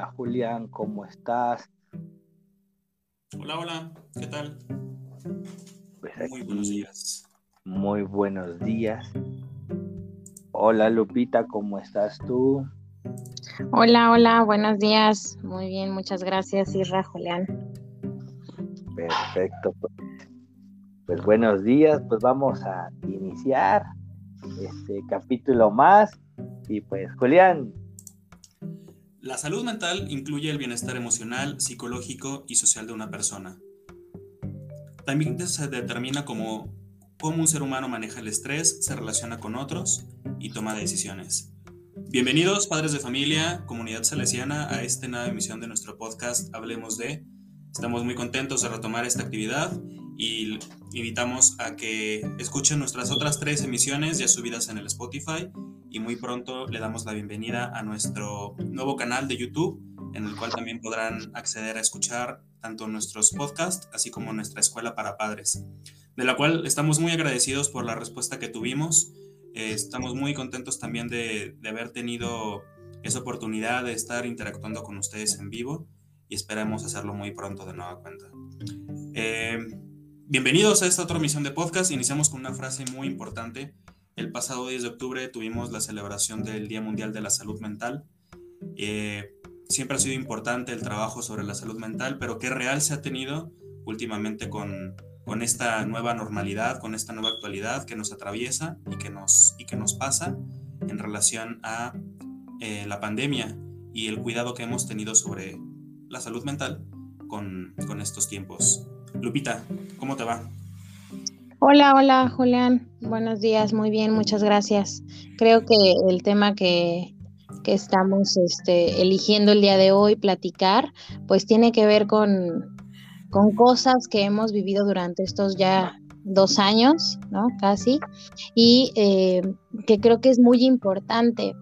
Hola Julián, ¿cómo estás? Hola, hola, ¿qué tal? Pues Muy buenos días. Muy buenos días. Hola Lupita, ¿cómo estás tú? Hola, hola, buenos días. Muy bien, muchas gracias, Isra Julián. Perfecto. Pues, pues buenos días, pues vamos a iniciar este capítulo más. Y pues Julián, La salud mental incluye el bienestar emocional, psicológico y social de una persona. También se determina como cómo un ser humano maneja el estrés, se relaciona con otros y toma decisiones. Bienvenidos, padres de familia, comunidad salesiana, a esta nueva emisión de nuestro podcast Hablemos de. Estamos muy contentos de retomar esta actividad y invitamos a que escuchen nuestras otras tres emisiones ya subidas en el Spotify y muy pronto le damos la bienvenida a nuestro nuevo canal de YouTube en el cual también podrán acceder a escuchar tanto nuestros podcasts así como nuestra escuela para padres, de la cual estamos muy agradecidos por la respuesta que tuvimos. Eh, estamos muy contentos también de, de haber tenido esa oportunidad de estar interactuando con ustedes en vivo y esperamos hacerlo muy pronto de nueva cuenta. Eh, bienvenidos a esta otra emisión de podcast. Iniciamos con una frase muy importante. El pasado 10 de octubre tuvimos la celebración del Día Mundial de la Salud Mental. Eh, siempre ha sido importante el trabajo sobre la salud mental, pero qué real se ha tenido últimamente con, con esta nueva normalidad, con esta nueva actualidad que nos atraviesa y que nos, y que nos pasa en relación a eh, la pandemia y el cuidado que hemos tenido sobre la salud mental con, con estos tiempos. Lupita, ¿cómo te va? Hola, hola, Julián. Buenos días, muy bien, muchas gracias. Creo que el tema que, que estamos este, eligiendo el día de hoy, platicar, pues tiene que ver con, con cosas que hemos vivido durante estos ya dos años, ¿no? Casi, y eh, que creo que es muy importante.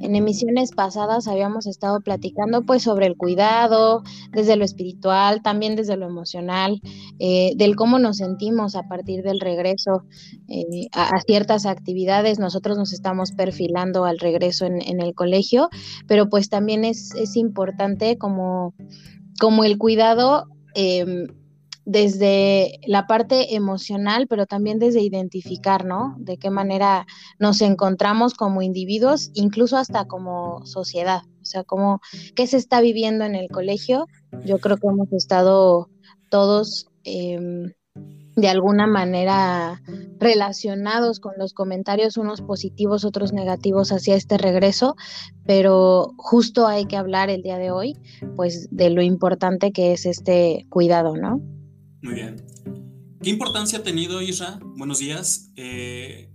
En emisiones pasadas habíamos estado platicando pues sobre el cuidado, desde lo espiritual, también desde lo emocional, eh, del cómo nos sentimos a partir del regreso eh, a, ciertas actividades. Nosotros nos estamos perfilando al regreso en, en el colegio, pero pues también es, es importante como, como el cuidado. Desde la parte emocional, pero también desde identificar, ¿no? De qué manera nos encontramos como individuos, incluso hasta como sociedad. O sea, como qué se está viviendo en el colegio. Yo creo que hemos estado todos eh, de alguna manera relacionados con los comentarios, unos positivos, otros negativos hacia este regreso, pero justo hay que hablar el día de hoy, pues, de lo importante que es este cuidado, ¿no? Muy bien. ¿Qué importancia ha tenido, Isra? Buenos días. Eh,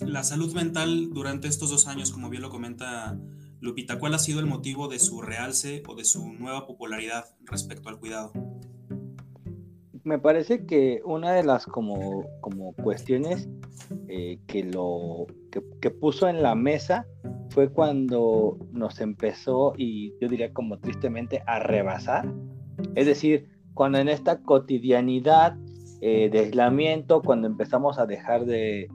la salud mental durante estos dos años, como bien lo comenta Lupita, ¿cuál ha sido el motivo de su realce o de su nueva popularidad respecto al cuidado? Me parece que una de las como, como cuestiones eh, que, lo, que, que puso en la mesa fue cuando nos empezó, y yo diría como tristemente, a rebasar. Es decir, cuando en esta cotidianidad eh, de aislamiento, cuando empezamos a dejar de,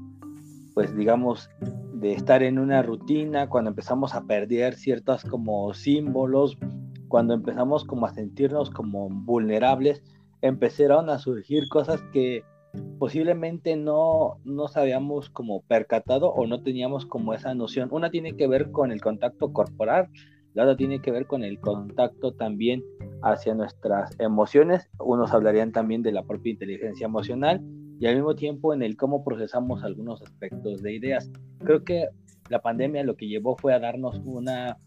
pues digamos, de estar en una rutina, cuando empezamos a perder ciertos como símbolos, cuando empezamos como a sentirnos como vulnerables, empezaron a surgir cosas que posiblemente no nos habíamos como percatado o no teníamos como esa noción. Una tiene que ver con el contacto corporal, la otra tiene que ver con el contacto también hacia nuestras emociones. Unos hablarían también de la propia inteligencia emocional y al mismo tiempo en el cómo procesamos algunos aspectos de ideas. Creo que la pandemia lo que llevó fue a darnos una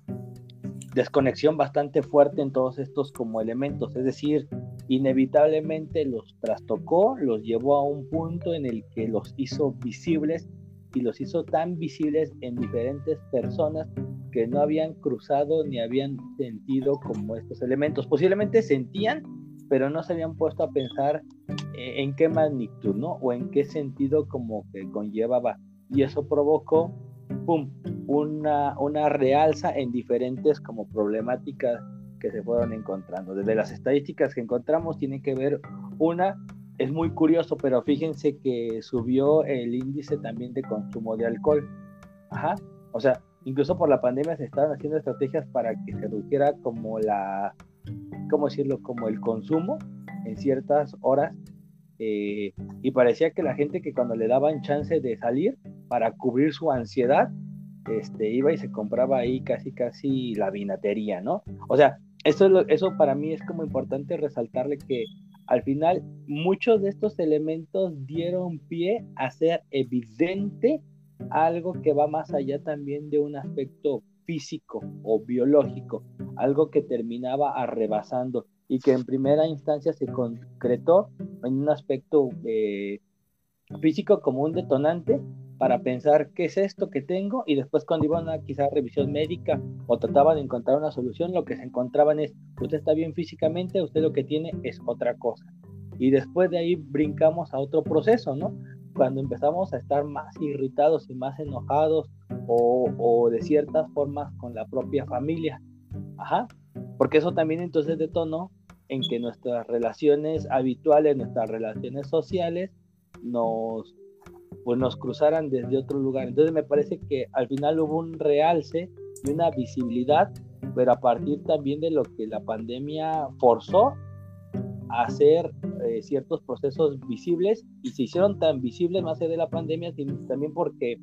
desconexión bastante fuerte en todos estos como elementos, es decir, inevitablemente los trastocó, los llevó a un punto en el que los hizo visibles y los hizo tan visibles en diferentes personas que no habían cruzado ni habían sentido como estos elementos. Posiblemente sentían, pero no se habían puesto a pensar eh, en qué magnitud, ¿no? O en qué sentido como que conllevaba. Y eso provocó, ¡pum!, una, una realza en diferentes como problemáticas que se fueron encontrando. Desde las estadísticas que encontramos tiene que ver una es muy curioso, pero fíjense que subió el índice también de consumo de alcohol. Ajá. O sea, incluso por la pandemia se estaban haciendo estrategias para que se reduciera como la, ¿cómo decirlo? Como el consumo en ciertas horas. Eh, y parecía que la gente que cuando le daban chance de salir para cubrir su ansiedad, este, iba y se compraba ahí casi casi la vinatería, ¿no? O sea, eso, eso para mí es como importante resaltarle que al final muchos de estos elementos dieron pie a ser evidente algo que va más allá también de un aspecto físico o biológico, algo que terminaba arrebasando y que en primera instancia se concretó en un aspecto eh, físico como un detonante para pensar qué es esto que tengo y después cuando iban a quizá revisión médica o trataban de encontrar una solución, lo que se encontraban es, usted está bien físicamente, usted lo que tiene es otra cosa. Y después de ahí brincamos a otro proceso, ¿no? Cuando empezamos a estar más irritados y más enojados o, o de ciertas formas con la propia familia. Ajá. Porque eso también entonces detonó en que nuestras relaciones habituales, nuestras relaciones sociales, nos pues nos cruzaran desde otro lugar. Entonces me parece que al final hubo un realce y una visibilidad, pero a partir también de lo que la pandemia forzó hacer eh, ciertos procesos visibles y se hicieron tan visibles más allá de la pandemia, sino también porque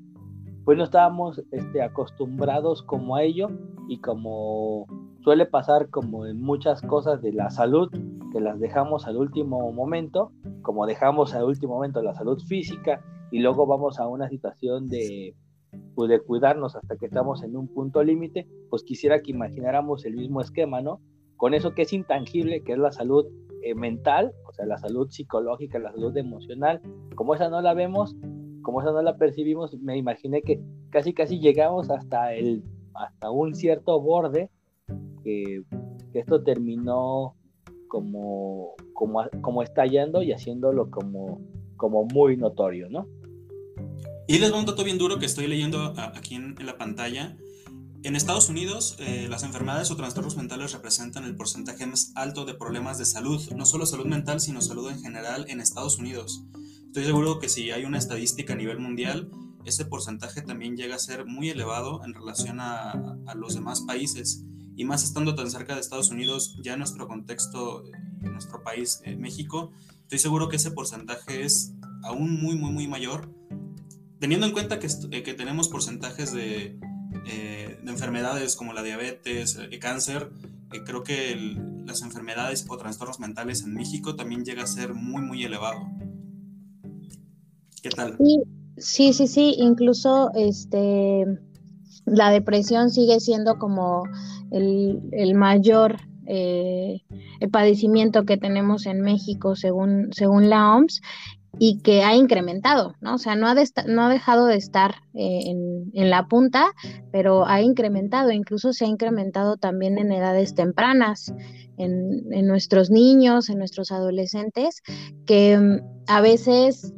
pues no estábamos este, acostumbrados como a ello y como suele pasar como en muchas cosas de la salud, que las dejamos al último momento, como dejamos al último momento la salud física y luego vamos a una situación de, pues, de cuidarnos hasta que estamos en un punto límite, pues quisiera que imagináramos el mismo esquema, ¿no? Con eso que es intangible, que es la salud eh, mental, o sea, la salud psicológica, la salud emocional, como esa no la vemos, como esa no la percibimos, me imaginé que casi casi llegamos hasta el hasta un cierto borde que, que esto terminó como, como, como estallando y haciéndolo como, como muy notorio, ¿no? Y les va un dato bien duro que estoy leyendo aquí en, la pantalla. En Estados Unidos, eh, las enfermedades o trastornos mentales representan el porcentaje más alto de problemas de salud, no solo salud mental, sino salud en general en Estados Unidos. Estoy seguro que si hay una estadística a nivel mundial, ese porcentaje también llega a ser muy elevado en relación a, a los demás países. Y más estando tan cerca de Estados Unidos, ya en nuestro contexto, en nuestro país, México, estoy seguro que ese porcentaje es aún muy, muy, muy mayor teniendo en cuenta que, eh, que tenemos porcentajes de, eh, de, enfermedades como la diabetes, el cáncer, eh, creo que las enfermedades o trastornos mentales en México también llega a ser muy, muy elevado. ¿Qué tal? Sí, sí, sí, incluso este, la depresión sigue siendo como el, el mayor padecimiento que tenemos en México según, según la OMS y que ha incrementado, ¿no? O sea, no ha, no ha dejado de estar eh, en, la punta, pero ha incrementado, incluso se ha incrementado también en edades tempranas, en, en nuestros niños, en nuestros adolescentes, que mm, a veces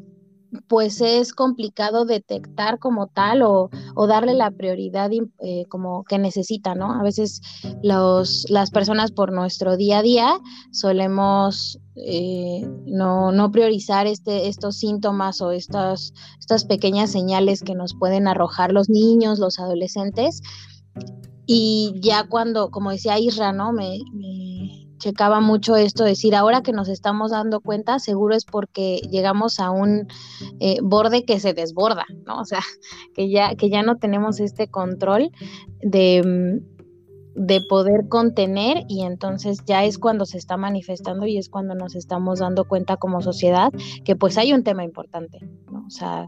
pues es complicado detectar como tal o, darle la prioridad eh, como que necesita, ¿no? A veces los, las personas por nuestro día a día solemos eh, no, priorizar este, estos síntomas o estas, estas pequeñas señales que nos pueden arrojar los niños, los adolescentes. Y ya cuando, como decía Isra, ¿no? me checaba mucho esto, decir, ahora que nos estamos dando cuenta, seguro es porque llegamos a un eh, borde que se desborda, ¿no? O sea, que ya, que ya no tenemos este control de, mm, de poder contener y entonces ya es cuando se está manifestando y es cuando nos estamos dando cuenta como sociedad que pues hay un tema importante, ¿no? O sea,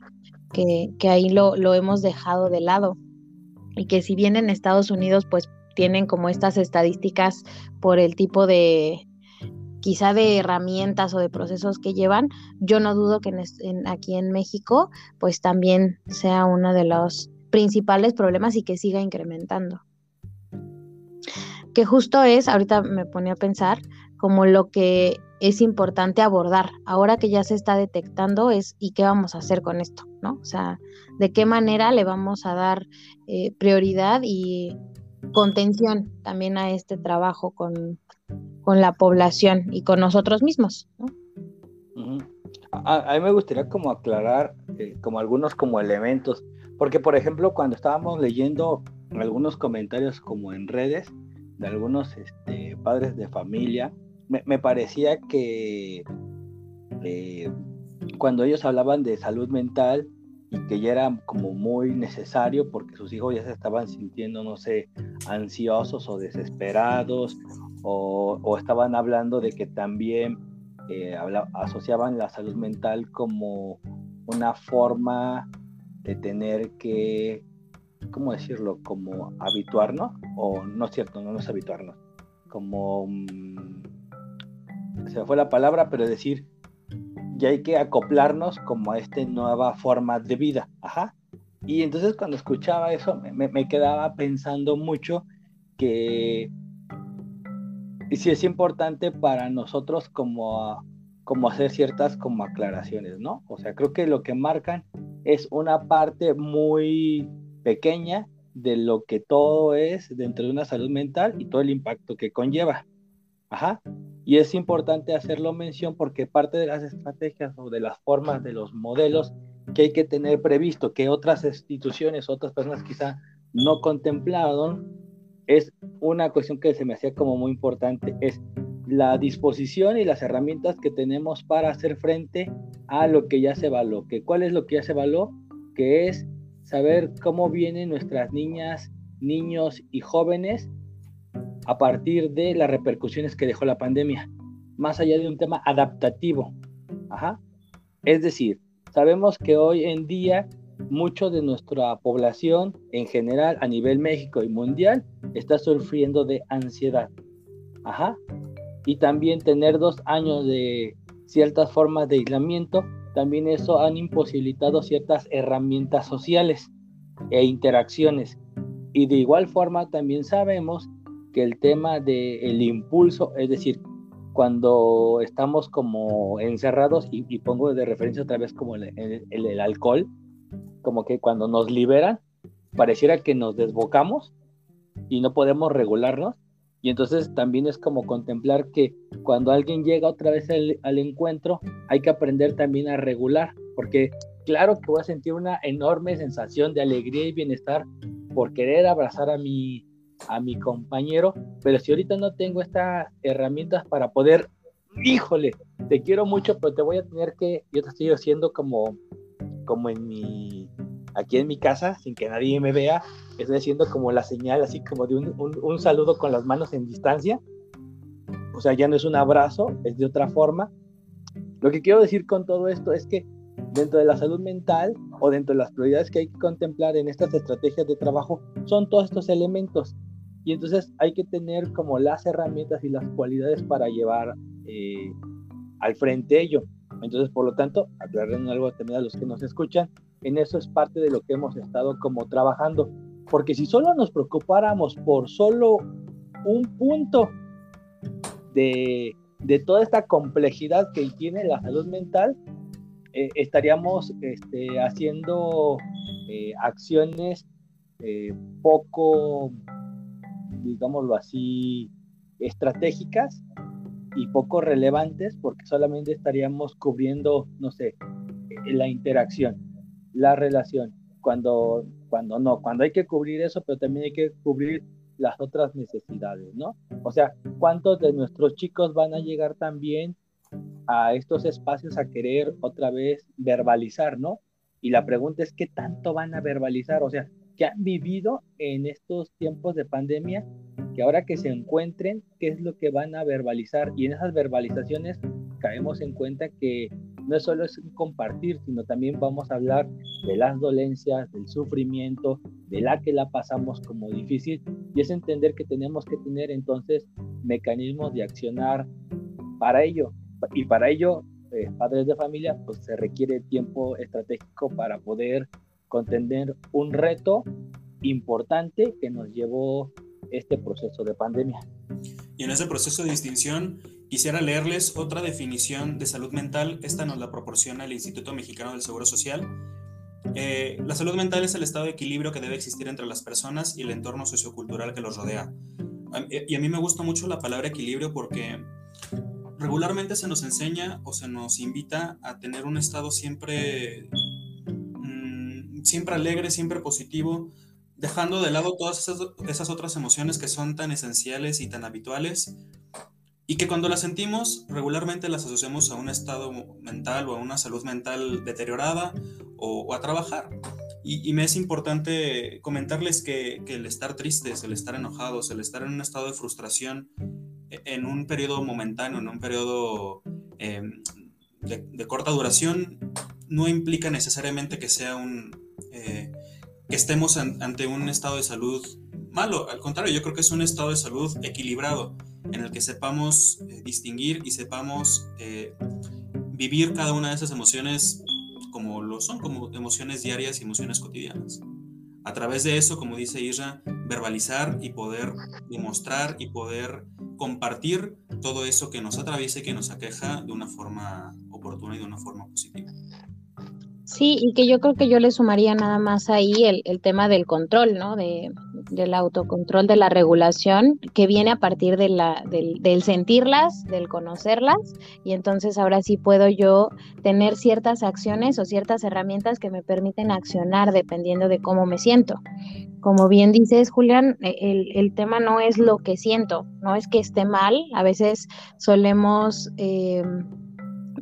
que, que ahí lo, lo hemos dejado de lado y que si bien en Estados Unidos pues tienen como estas estadísticas por el tipo de quizá de herramientas o de procesos que llevan, yo no dudo que aquí en México pues también sea uno de los principales problemas y que siga incrementando. Que justo es, ahorita me ponía a pensar, como lo que es importante abordar. Ahora que ya se está detectando es ¿y qué vamos a hacer con esto? ¿no? O sea, ¿de qué manera le vamos a dar eh, prioridad y contención también a este trabajo con, la población y con nosotros mismos. a, mí me gustaría como aclarar eh, como algunos como elementos, porque por ejemplo cuando estábamos leyendo algunos comentarios como en redes de algunos este, padres de familia, me, parecía que eh, cuando ellos hablaban de salud mental que ya era como muy necesario porque sus hijos ya se estaban sintiendo, no sé, ansiosos o desesperados o, estaban hablando de que también eh, asociaban la salud mental como una forma de tener que, ¿cómo decirlo? Como habituarnos, o no es cierto, no, es habituarnos, como, mm, se me fue la palabra, pero decir, ya hay que acoplarnos como a esta nueva forma de vida, ajá. Y entonces cuando escuchaba eso, me, me quedaba pensando mucho que sí es importante para nosotros como, como hacer ciertas como aclaraciones, ¿no? O sea, creo que lo que marcan es una parte muy pequeña de lo que todo es dentro de una salud mental y todo el impacto que conlleva. Y es importante hacerlo mención porque parte de las estrategias o de las formas, de los modelos que hay que tener previsto, que otras instituciones, otras personas quizá no contemplaron, es una cuestión que se me hacía como muy importante, es la disposición y las herramientas que tenemos para hacer frente a lo que ya se evaluó. Que, ¿Cuál es lo que ya se evaluó? Que es saber cómo vienen nuestras niñas, niños y jóvenes a partir de las repercusiones que dejó la pandemia, más allá de un tema adaptativo. Ajá. Es decir, sabemos que hoy en día mucho de nuestra población en general a nivel México y mundial está sufriendo de ansiedad. Ajá. Y también tener dos años de ciertas formas de aislamiento, también eso han imposibilitado ciertas herramientas sociales e interacciones. Y de igual forma también sabemos que el tema del impulso, es decir, cuando estamos como encerrados, y, pongo de referencia otra vez como el alcohol, como que cuando nos liberan, pareciera que nos desbocamos y no podemos regularnos. Y entonces también es como contemplar que cuando alguien llega otra vez al, encuentro, hay que aprender también a regular, porque claro que voy a sentir una enorme sensación de alegría y bienestar por querer abrazar a mi, a mi compañero, pero si ahorita no tengo estas herramientas para poder, híjole, te quiero mucho, pero te voy a tener que, yo te estoy haciendo como, como en mi, aquí en mi casa, sin que nadie me vea, estoy haciendo como la señal, así como de un, saludo con las manos en distancia. O sea, ya no es un abrazo, es de otra forma. Lo que quiero decir con todo esto es que dentro de la salud mental o dentro de las prioridades que hay que contemplar en estas estrategias de trabajo son todos estos elementos. Y entonces hay que tener como las herramientas y las cualidades para llevar eh, al frente ello. Entonces, por lo tanto, aclarando algo también a los que nos escuchan, en eso es parte de lo que hemos estado como trabajando. Porque si solo nos preocupáramos por solo un punto de, toda esta complejidad que tiene la salud mental, eh, estaríamos este, haciendo eh, acciones poco, digámoslo así, estratégicas y poco relevantes porque solamente estaríamos cubriendo, no sé, la interacción la relación, cuando, cuando no, cuando hay que cubrir eso, pero también hay que cubrir las otras necesidades, ¿no? O sea, ¿cuántos de nuestros chicos van a llegar también a estos espacios a querer otra vez verbalizar, ¿no? Y la pregunta es, ¿qué tanto van a verbalizar? O sea, ¿qué han vivido en estos tiempos de pandemia? Que ahora que se encuentren, ¿qué es lo que van a verbalizar? Y en esas verbalizaciones caemos en cuenta que no solo es compartir, sino también vamos a hablar de las dolencias, del sufrimiento, de la que la pasamos como difícil, y es entender que tenemos que tener entonces mecanismos de accionar para ello. Y para ello, eh, padres de familia, pues se requiere tiempo estratégico para poder contender un reto importante que nos llevó este proceso de pandemia. Y en ese proceso de distinción, Quisiera leerles otra definición de salud mental. Esta nos la proporciona el Instituto Mexicano del Seguro Social. Eh, la salud mental es el estado de equilibrio que debe existir entre las personas y el entorno sociocultural que los rodea. Y a mí me gusta mucho la palabra equilibrio porque regularmente se nos enseña o se nos invita a tener un estado siempre, siempre alegre, siempre positivo, dejando de lado todas esas, esas, otras emociones que son tan esenciales y tan habituales y que cuando las sentimos regularmente las asociamos a un estado mental o a una salud mental deteriorada o, a trabajar. Y, me es importante comentarles que, que, el estar tristes, el estar enojados, el estar en un estado de frustración e, en un periodo momentáneo, en un periodo em, de, corta duración, no implica necesariamente que sea un... Eh, que estemos ante un estado de salud malo, al contrario, yo creo que es un estado de salud equilibrado en el que sepamos eh, distinguir y sepamos eh, vivir cada una de esas emociones como lo son, como emociones diarias y emociones cotidianas. A través de eso, como dice Isra, verbalizar y poder demostrar y poder compartir todo eso que nos atraviesa y que nos aqueja de una forma oportuna y de una forma positiva. Sí, y que yo creo que yo le sumaría nada más ahí el, el tema del control, ¿no? De, del autocontrol, de la regulación, que viene a partir de la, del, del, sentirlas, del conocerlas, y entonces ahora sí puedo yo tener ciertas acciones o ciertas herramientas que me permiten accionar dependiendo de cómo me siento. Como bien dices, Julián, e, el, el tema no es lo que siento, no es que esté mal, a veces solemos... Eh,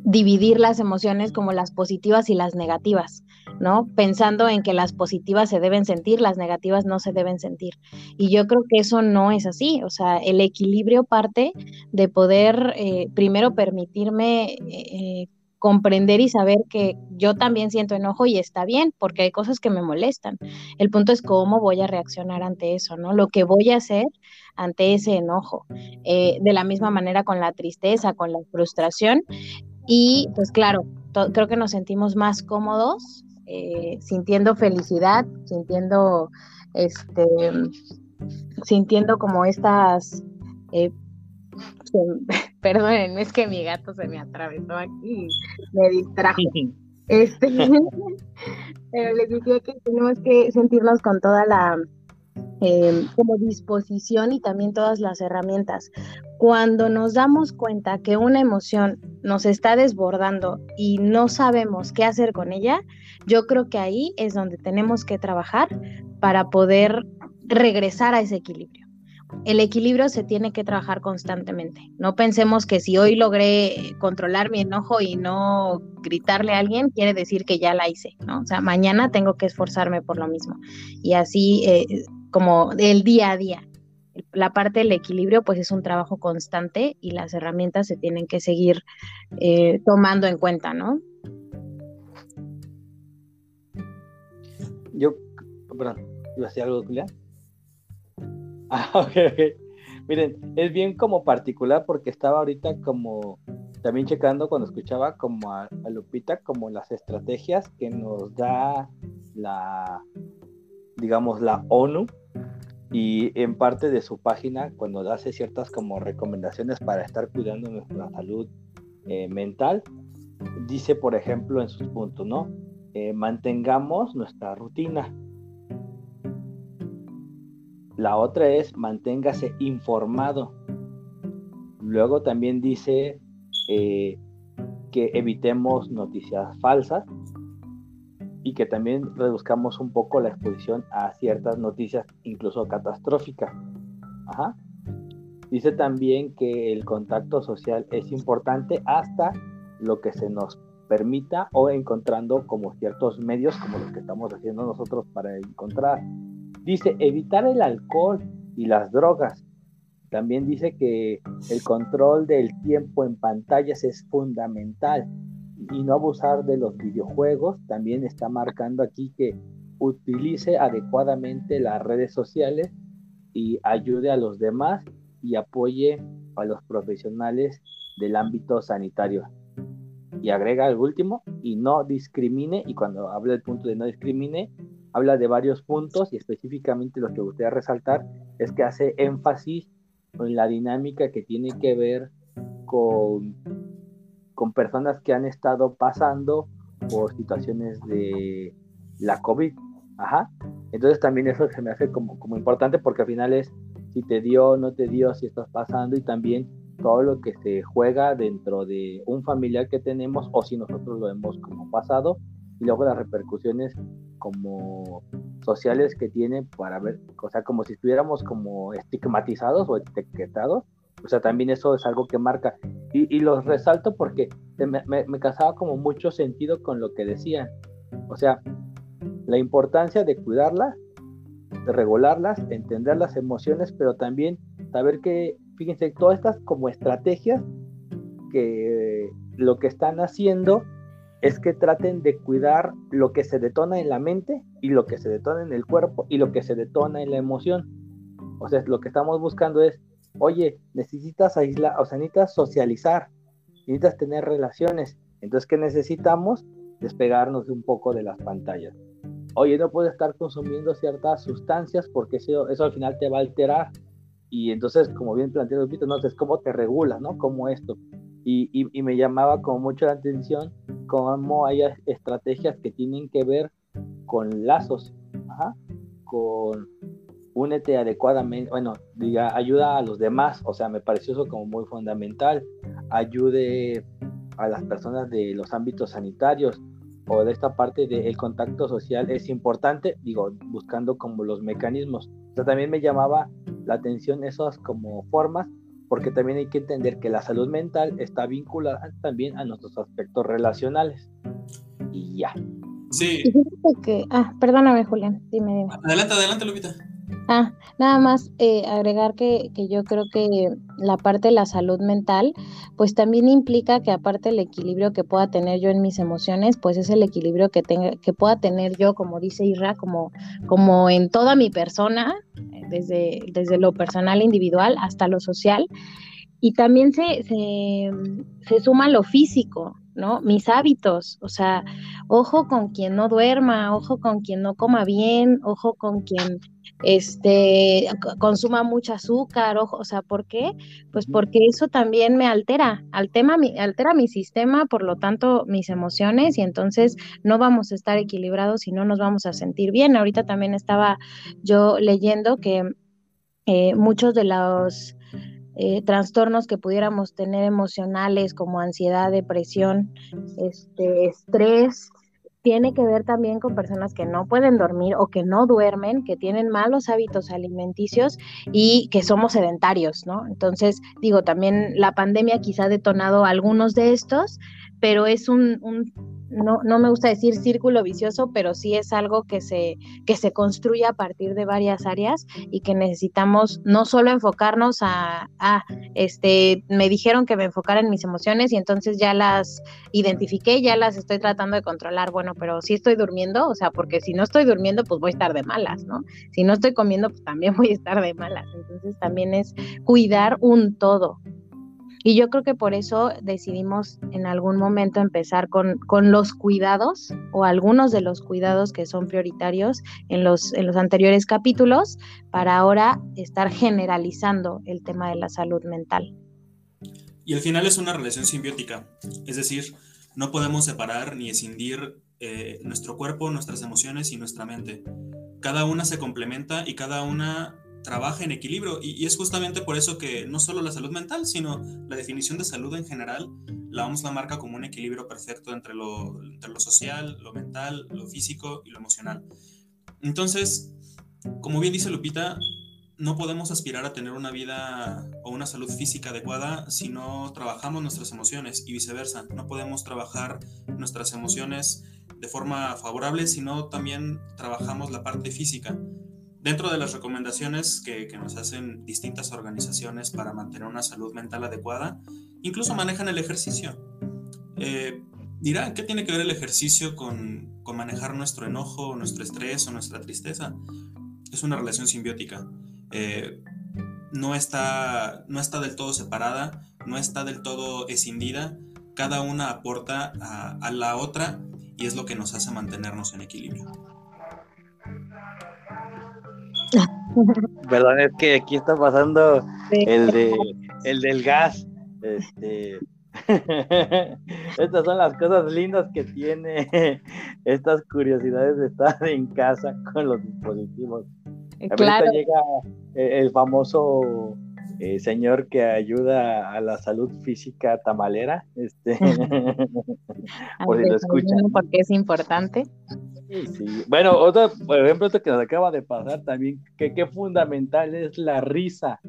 dividir las emociones como las positivas y las negativas, ¿no? Pensando en que las positivas se deben sentir, las negativas no se deben sentir. Y yo creo que eso no es así, o sea, el equilibrio parte de poder eh, primero permitirme eh, comprender y saber que yo también siento enojo y está bien, porque hay cosas que me molestan. El punto es cómo voy a reaccionar ante eso, ¿no? Lo que voy a hacer ante ese enojo. Eh, de la misma manera con la tristeza, con la frustración, y pues claro, creo que nos sentimos más cómodos, eh, sintiendo felicidad, sintiendo, este, sintiendo como estas, eh, perdonen, es que mi gato se me atravesó aquí y me distrajo. Este, pero les decía que tenemos que sentirnos con toda la eh, como disposición y también todas las herramientas. Cuando nos damos cuenta que una emoción nos está desbordando y no sabemos qué hacer con ella, yo creo que ahí es donde tenemos que trabajar para poder regresar a ese equilibrio. El equilibrio se tiene que trabajar constantemente. No pensemos que si hoy logré controlar mi enojo y no gritarle a alguien, quiere decir que ya la hice. O sea, mañana tengo que esforzarme por lo mismo. Y así eh, como el día a día. La parte del equilibrio pues es un trabajo constante y las herramientas se tienen que seguir eh, tomando en cuenta, ¿no? Yo, perdón, ¿iba a decir algo, Julia? Ah, ok, ok. Miren, es bien como particular porque estaba ahorita como también checando cuando escuchaba como a Lupita, como las estrategias que nos da la, digamos, la ONU y en parte de su página cuando hace ciertas como recomendaciones para estar cuidando nuestra salud eh, mental, dice por ejemplo en sus puntos, ¿no? Eh, mantengamos nuestra rutina. La otra es manténgase informado. Luego también dice eh, que evitemos noticias falsas y que también reduzcamos un poco la exposición a ciertas noticias, incluso catastróficas. Dice también que el contacto social es importante hasta lo que se nos permita o encontrando como ciertos medios como los que estamos haciendo nosotros para encontrar. Dice evitar el alcohol y las drogas. También dice que el control del tiempo en pantallas es fundamental y no abusar de los videojuegos. También está marcando aquí que utilice adecuadamente las redes sociales y ayude a los demás y apoye a los profesionales del ámbito sanitario. Y agrega el último, y no discrimine, y cuando habla del punto de no discrimine, habla de varios puntos y específicamente lo que gustaría resaltar es que hace énfasis en la dinámica que tiene que ver con con personas que han estado pasando por situaciones de la COVID. Ajá. Entonces también eso se me hace como, como importante porque al final es si te dio, no te dio, si estás pasando y también todo lo que se juega dentro de un familiar que tenemos o si nosotros lo hemos como pasado y luego las repercusiones como sociales que tiene para ver, o sea, como si estuviéramos como estigmatizados o etiquetados, o sea, también eso es algo que marca. Y, los resalto porque me, me, casaba como mucho sentido con lo que decían. O sea, la importancia de cuidarlas, de regularlas, entender las emociones, pero también saber que, fíjense, todas estas como estrategias que lo que están haciendo es que traten de cuidar lo que se detona en la mente y lo que se detona en el cuerpo y lo que se detona en la emoción. O sea, lo que estamos buscando es, oye, necesitas aislar, o sea, necesitas socializar, necesitas tener relaciones. Entonces, ¿qué necesitamos? Despegarnos un poco de las pantallas. Oye, no puedes estar consumiendo ciertas sustancias porque eso, eso al final te va a alterar. Y entonces, como bien planteado Lupito, no sé, cómo te regulas, ¿no? Como esto. Y, me llamaba como mucho la atención cómo hay estrategias que tienen que ver con lazos, con únete adecuadamente, bueno, diga, ayuda a los demás, o sea, me pareció eso como muy fundamental, ayude a las personas de los ámbitos sanitarios o de esta parte del contacto social es importante, digo, buscando como los mecanismos. O sea, también me llamaba la atención esas como formas porque también hay que entender que la salud mental está vinculada también a nuestros aspectos relacionales. Y ya. Sí. Que, ah, perdóname, Julián, dime, dime. Adelante, adelante, Lupita. Ah, nada más eh, agregar que, que, yo creo que la parte de la salud mental, pues también implica que aparte del equilibrio que pueda tener yo en mis emociones, pues es el equilibrio que tenga, que pueda tener yo, como dice Isra, como, como en toda mi persona, desde, desde lo personal individual hasta lo social. Y también se, se, se suma lo físico, ¿no? Mis hábitos, o sea, ojo con quien no duerma, ojo con quien no coma bien, ojo con quien este, consuma mucho azúcar, ojo, o sea, ¿por qué? Pues porque eso también me altera, altera mi, altera mi sistema, por lo tanto, mis emociones, y entonces no vamos a estar equilibrados y no nos vamos a sentir bien. Ahorita también estaba yo leyendo que eh, muchos de los eh, trastornos que pudiéramos tener emocionales como ansiedad, depresión, este, estrés, tiene que ver también con personas que no pueden dormir o que no duermen, que tienen malos hábitos alimenticios y que somos sedentarios, ¿no? Entonces, digo, también la pandemia quizá ha detonado algunos de estos, pero es un, no, no, me gusta decir círculo vicioso, pero sí es algo que se, que se construye a partir de varias áreas y que necesitamos no solo enfocarnos a, este, me dijeron que me enfocara en mis emociones y entonces ya las identifiqué, ya las estoy tratando de controlar, bueno, pero si estoy durmiendo, o sea, porque si no estoy durmiendo, pues voy a estar de malas, ¿no? Si no estoy comiendo, pues también voy a estar de malas, entonces también es cuidar un todo, y yo creo que por eso decidimos en algún momento empezar con, con, los cuidados o algunos de los cuidados que son prioritarios en los, en los anteriores capítulos para ahora estar generalizando el tema de la salud mental. Y al final es una relación simbiótica, es decir, no podemos separar ni escindir eh, nuestro cuerpo, nuestras emociones y nuestra mente. Cada una se complementa y cada una trabaja en equilibrio. Y, es justamente por eso que no solo la salud mental, sino la definición de salud en general, la OMS la marca como un equilibrio perfecto entre lo, entre lo social, lo mental, lo físico y lo emocional. Entonces, como bien dice Lupita, no podemos aspirar a tener una vida o una salud física adecuada si no trabajamos nuestras emociones y viceversa. No podemos trabajar nuestras emociones de forma favorable si no también trabajamos la parte física. Dentro de las recomendaciones que, nos hacen distintas organizaciones para mantener una salud mental adecuada, incluso manejan el ejercicio. Eh, dirán, ¿qué tiene que ver el ejercicio con, manejar nuestro enojo, nuestro estrés o nuestra tristeza? Es una relación simbiótica. Eh, no, está, no está del todo separada, no está del todo escindida. Cada una aporta a, a la otra y es lo que nos hace mantenernos en equilibrio. Perdón, es que aquí está pasando el de el del gas. Este, estas son las cosas lindas que tiene estas curiosidades de estar en casa con los dispositivos. Claro. llega el famoso eh, señor que ayuda a la salud física tamalera, este, por si lo escuchan. Porque es importante. Bueno, otro, por ejemplo, esto que nos acaba de pasar también, que qué fundamental es la risa.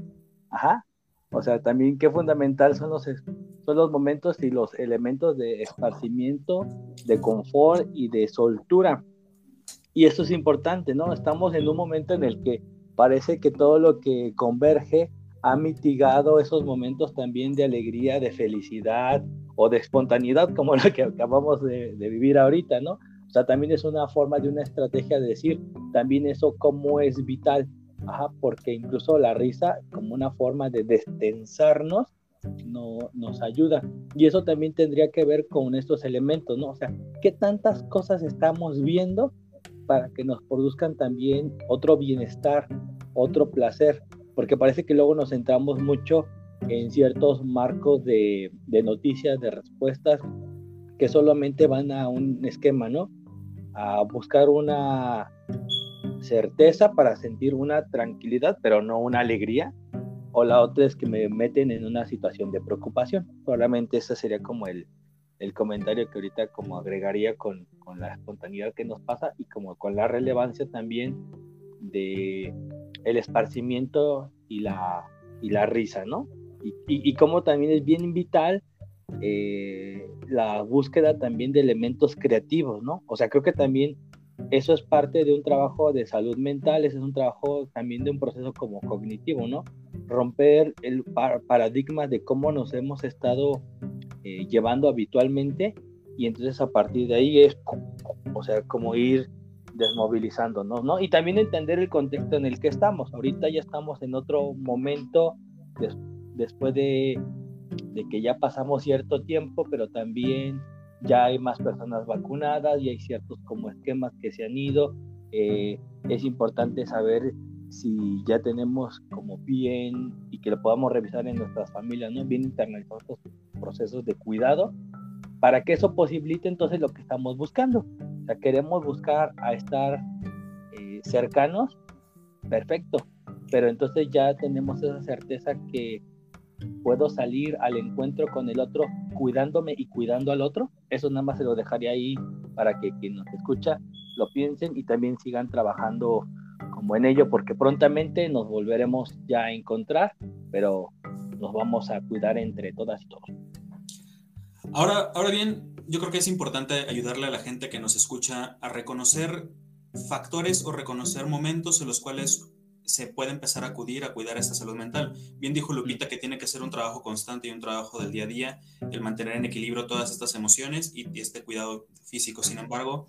Ajá. O sea, también qué fundamental son los, son los momentos y los elementos de esparcimiento, de confort y de soltura. Y eso es importante, ¿no? Estamos en un momento en el que parece que todo lo que converge ha mitigado esos momentos también de alegría, de felicidad o de espontaneidad, como lo que acabamos de, de vivir ahorita, ¿no? O sea, también es una forma de una estrategia de decir también eso cómo es vital Ajá, porque incluso la risa como una forma de destensarnos no, nos ayuda. Y eso también tendría que ver con estos elementos, ¿no? O sea, ¿qué tantas cosas estamos viendo para que nos produzcan también otro bienestar, otro placer? Porque parece que luego nos centramos mucho en ciertos marcos de, de noticias, de respuestas, que solamente van a un esquema, ¿no? A buscar una certeza para sentir una tranquilidad, pero no una alegría. O la otra es que me meten en una situación de preocupación. Probablemente ese sería como el, el comentario que ahorita como agregaría con, con, la espontaneidad que nos pasa y como con la relevancia también de el esparcimiento y la, y la risa, ¿no? Y, como también es bien vital eh, la búsqueda también de elementos creativos, ¿no? O sea, creo que también eso es parte de un trabajo de salud mental, es un trabajo también de un proceso como cognitivo, ¿no? Romper el paradigma de cómo nos hemos estado eh, llevando habitualmente y entonces a partir de ahí es, o sea, como ir desmovilizándonos, ¿no? Y también entender el contexto en el que estamos. Ahorita ya estamos en otro momento después de, de que ya pasamos cierto tiempo, pero también ya hay más personas vacunadas y hay ciertos como esquemas que se han ido. Eh, es importante saber si ya tenemos como bien y que lo podamos revisar en nuestras familias, ¿no? Bien internalizados estos procesos de cuidado para que eso posibilite entonces lo que estamos buscando. O queremos buscar a estar eh, cercanos, perfecto, pero entonces ya tenemos esa certeza que puedo salir al encuentro con el otro cuidándome y cuidando al otro. Eso nada más se lo dejaría ahí para que quien nos escucha lo piensen y también sigan trabajando como en ello, porque prontamente nos volveremos ya a encontrar, pero nos vamos a cuidar entre todas y todos. Ahora, ahora bien, yo creo que es importante ayudarle a la gente que nos escucha a reconocer factores o reconocer momentos en los cuales se puede empezar a acudir a cuidar esta salud mental. Bien dijo Lupita que tiene que ser un trabajo constante y un trabajo del día a día, el mantener en equilibrio todas estas emociones y, este cuidado físico. Sin embargo,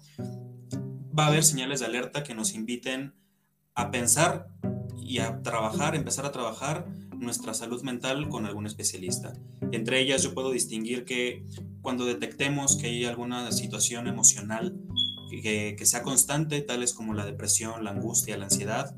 va a haber señales de alerta que nos inviten a pensar y a trabajar, empezar a trabajar nuestra salud mental con algún especialista. Entre ellas yo puedo distinguir que cuando detectemos que hay alguna situación emocional que, que sea constante, tales como la depresión, la angustia, la ansiedad,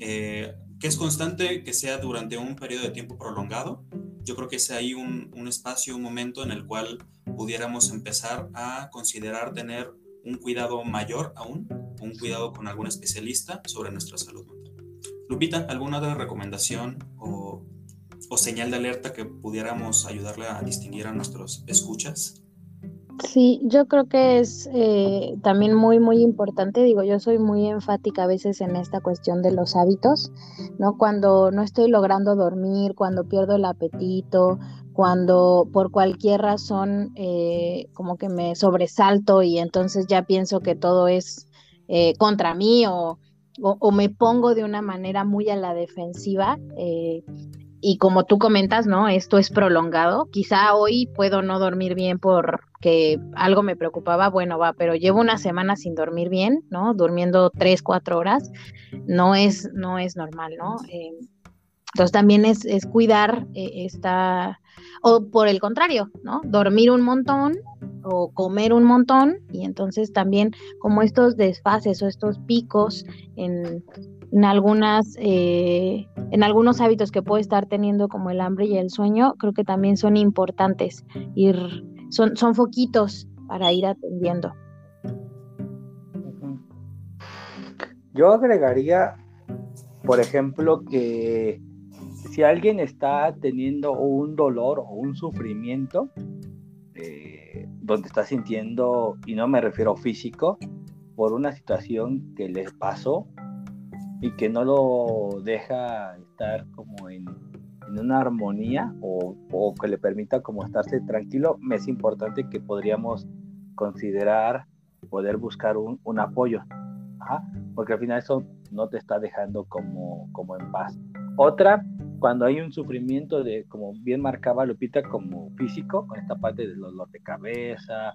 eh, que es constante, que sea durante un periodo de tiempo prolongado. Yo creo que es ahí un, un espacio, un momento en el cual pudiéramos empezar a considerar tener un cuidado mayor aún, un cuidado con algún especialista sobre nuestra salud mental. Lupita, ¿alguna otra recomendación o, o señal de alerta que pudiéramos ayudarle a distinguir a nuestros escuchas? Sí, yo creo que es eh, también muy, muy importante, digo, yo soy muy enfática a veces en esta cuestión de los hábitos, ¿no? Cuando no estoy logrando dormir, cuando pierdo el apetito, cuando por cualquier razón eh, como que me sobresalto y entonces ya pienso que todo es eh, contra mí o, o, me pongo de una manera muy a la defensiva, y como tú comentas, ¿no? Esto es prolongado. Quizá hoy puedo no dormir bien porque algo me preocupaba, bueno, va, pero llevo una semana sin dormir bien, ¿no? Durmiendo tres, cuatro horas. No es, no es normal, ¿no? Eh, entonces también es, es cuidar eh, esta, o por el contrario, ¿no? Dormir un montón o comer un montón y entonces también como estos desfases o estos picos en, en algunas, eh, en algunos hábitos que puede estar teniendo como el hambre y el sueño, creo que también son importantes, ir, son, son foquitos para ir atendiendo. Yo agregaría, por ejemplo, que si alguien está teniendo un dolor o un sufrimiento, eh, donde está sintiendo, y no me refiero físico, por una situación que les pasó y que no lo deja estar como en, en una armonía o, o, que le permita como estarse tranquilo, es importante que podríamos considerar poder buscar un, un apoyo, porque al final eso no te está dejando como, como en paz. Otra, cuando hay un sufrimiento de, como bien marcaba Lupita, como físico, con esta parte del dolor de cabeza,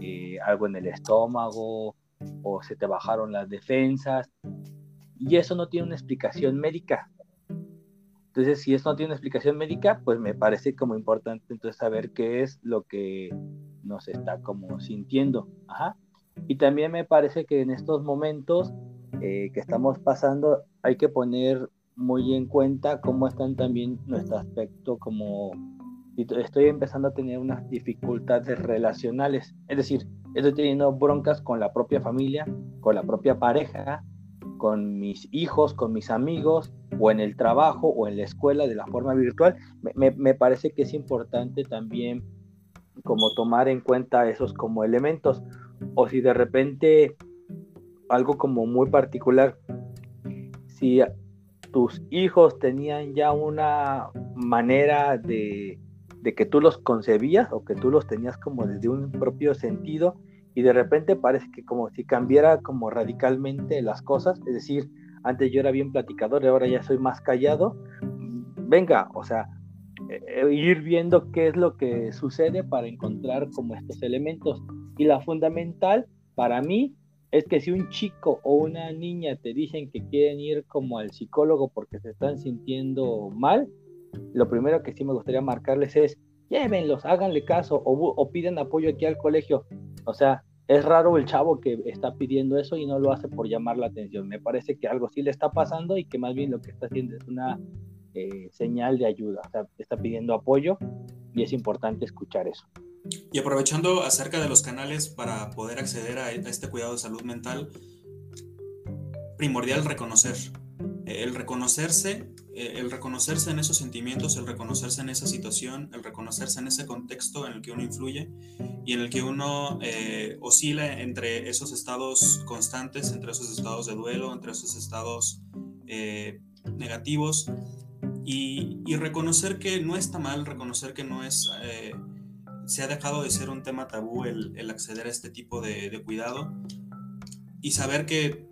eh, algo en el estómago, o se te bajaron las defensas, y eso no tiene una explicación médica. Entonces, si eso no tiene una explicación médica, pues me parece como importante entonces saber qué es lo que nos está como sintiendo. Ajá. Y también me parece que en estos momentos eh, que estamos pasando hay que poner muy en cuenta cómo están también nuestro aspecto como estoy empezando a tener unas dificultades relacionales, es decir, estoy teniendo broncas con la propia familia, con la propia pareja, con mis hijos, con mis amigos, o en el trabajo, o en la escuela de la forma virtual. Me, me parece que es importante también como tomar en cuenta esos como elementos, o si de repente algo como muy particular, si tus hijos tenían ya una manera de, que tú los concebías o que tú los tenías como desde un propio sentido y de repente parece que como si cambiara como radicalmente las cosas, es decir, antes yo era bien platicador y ahora ya soy más callado, venga, o sea, eh, ir viendo qué es lo que sucede para encontrar como estos elementos. Y la fundamental para mí es que si un chico o una niña te dicen que quieren ir como al psicólogo porque se están sintiendo mal, lo primero que sí me gustaría marcarles es llévenlos, háganle caso o, o piden apoyo aquí al colegio. O sea, es raro el chavo que está pidiendo eso y no lo hace por llamar la atención. Me parece que algo sí le está pasando y que más bien lo que está haciendo es una eh, señal de ayuda. O sea, está pidiendo apoyo y es importante escuchar eso. Y aprovechando acerca de los canales para poder acceder a, este cuidado de salud mental, primordial reconocer. El reconocerse, el reconocerse en esos sentimientos, el reconocerse en esa situación, el reconocerse en ese contexto en el que uno influye y en el que uno eh, oscila entre esos estados constantes, entre esos estados de duelo, entre esos estados eh, negativos. Y, reconocer que no está mal, reconocer que no es se ha dejado de ser un tema tabú el, acceder a este tipo de, cuidado y saber que,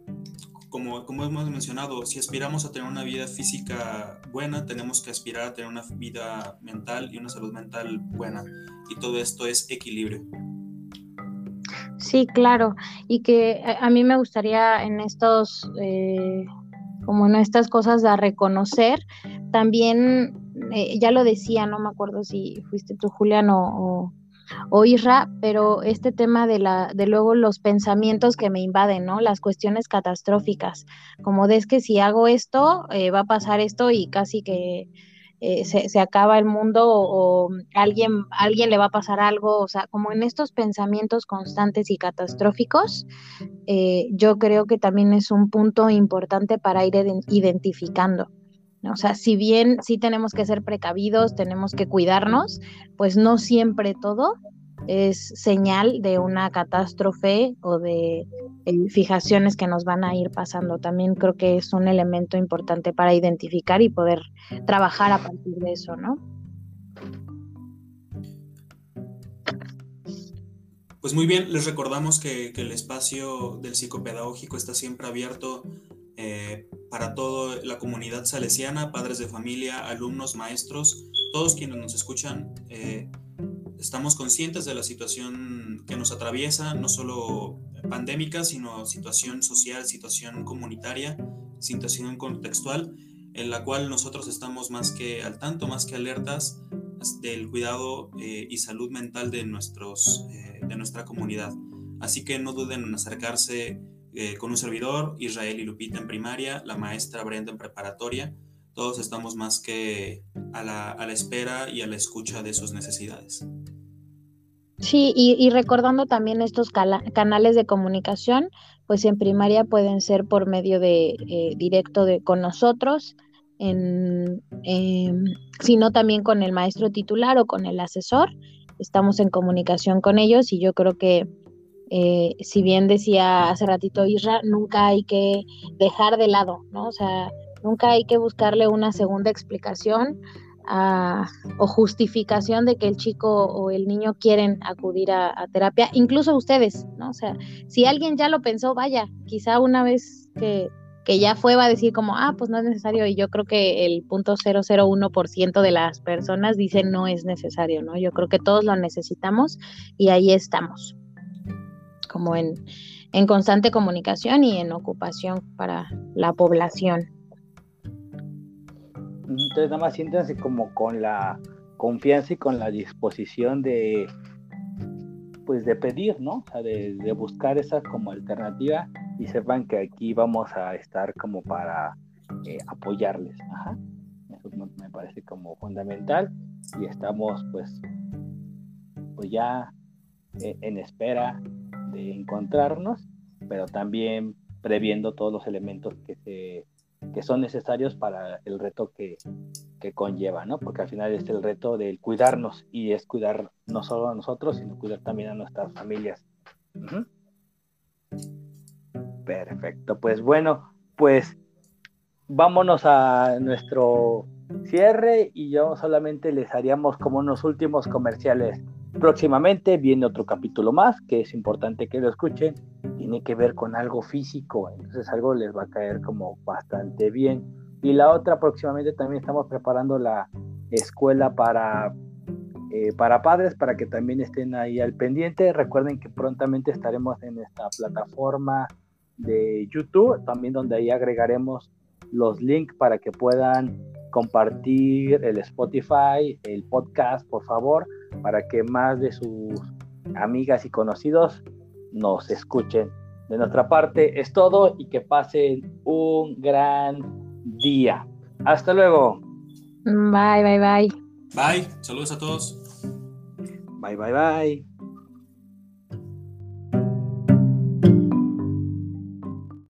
como, como hemos mencionado, si aspiramos a tener una vida física buena, tenemos que aspirar a tener una vida mental y una salud mental buena. Y todo esto es equilibrio. Sí, claro. Y que a, mí me gustaría en estos, eh, como en estas cosas de reconocer, también eh, ya lo decía, no me acuerdo si fuiste tú, Julián, o, Isra, pero este tema de, la, de luego los pensamientos que me invaden, ¿no? Las cuestiones catastróficas, como de es que si hago esto, eh, va a pasar esto y casi que eh, se, acaba el mundo o, alguien, alguien le va a pasar algo, o sea, como en estos pensamientos constantes y catastróficos, yo creo que también es un punto importante para ir identificando. O sea, si bien sí tenemos que ser precavidos, tenemos que cuidarnos, pues no siempre todo es señal de una catástrofe o de eh, fijaciones que nos van a ir pasando. También creo que es un elemento importante para identificar y poder trabajar a partir de eso, ¿no? Pues muy bien, les recordamos que, que el espacio del psicopedagógico está siempre abierto eh, para toda la comunidad salesiana, padres de familia, alumnos, maestros, todos quienes nos escuchan. Eh, estamos conscientes de la situación que nos atraviesa, no solo pandémica, sino situación social, situación comunitaria, situación contextual, en la cual nosotros estamos más que al tanto, más que alertas del cuidado eh, y salud mental de, nuestros, de nuestra comunidad. Así que no duden en acercarse eh, con un servidor, Israel y Lupita en primaria, la maestra Brenda en preparatoria. Todos estamos más que a la, a la espera y a la escucha de sus necesidades. Sí, y, recordando también estos canales de comunicación, pues en primaria pueden ser por medio de eh, directo de, con nosotros, en, sino también con el maestro titular o con el asesor. Estamos en comunicación con ellos y yo creo que eh, si bien decía hace ratito Isra, nunca hay que dejar de lado, ¿no? O sea, nunca hay que buscarle una segunda explicación o justificación de que el chico o el niño quieren acudir a, terapia, incluso ustedes, ¿no? O sea, si alguien ya lo pensó, vaya, quizá una vez que, que ya fue va a decir como, ah, pues no es necesario, y yo creo que el punto 001% de las personas dicen no es necesario, ¿no? Yo creo que todos lo necesitamos y ahí estamos como en, constante comunicación y en ocupación para la población. Entonces nada más siéntanse como con la confianza y con la disposición de pues de pedir, ¿no? O sea, de, buscar esa como alternativa y sepan que aquí vamos a estar como para eh, apoyarles. Eso me, parece como fundamental y estamos pues, pues ya eh, en espera de encontrarnos, pero también previendo todos los elementos que, se, que son necesarios para el reto que, que conlleva, ¿no? Porque al final es el reto del cuidarnos y es cuidar no solo a nosotros, sino cuidar también a nuestras familias. Perfecto, pues bueno, pues vámonos a nuestro cierre y yo solamente les haríamos como unos últimos comerciales Próximamente viene otro capítulo más, que es importante que lo escuchen. Tiene que ver con algo físico, entonces algo les va a caer como bastante bien. Y la otra, próximamente también estamos preparando la escuela para, eh, para padres, para que también estén ahí al pendiente. Recuerden que prontamente estaremos en esta plataforma de YouTube, también donde ahí agregaremos los links para que puedan compartir el Spotify, el podcast, por favor, para que más de sus amigas y conocidos nos escuchen. De nuestra parte es todo y que pasen un gran día. Hasta luego. Bye, bye, bye. Bye. Saludos a todos. Bye, bye, bye.